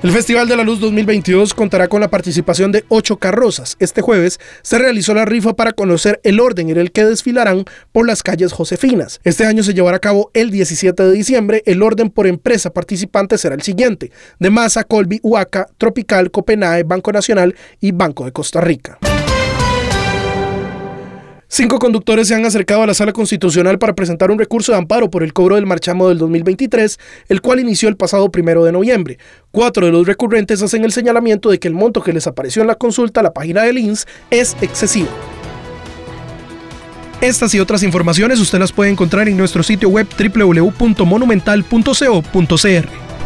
El Festival de la Luz 2022 contará con la participación de ocho carrozas. Este jueves se realizó la rifa para conocer el orden en el que desfilarán por las calles Josefinas. Este año se llevará a cabo el 17 de diciembre. El orden por empresa participante será el siguiente: de Masa, Colby, Huaca, Tropical, Copenhague, Banco Nacional y Banco de Costa Rica. Cinco conductores se han acercado a la sala constitucional para presentar un recurso de amparo por el cobro del marchamo del 2023, el cual inició el pasado primero de noviembre. Cuatro de los recurrentes hacen el señalamiento de que el monto que les apareció en la consulta a la página del INS es excesivo. Estas y otras informaciones usted las puede encontrar en nuestro sitio web www.monumental.co.cr.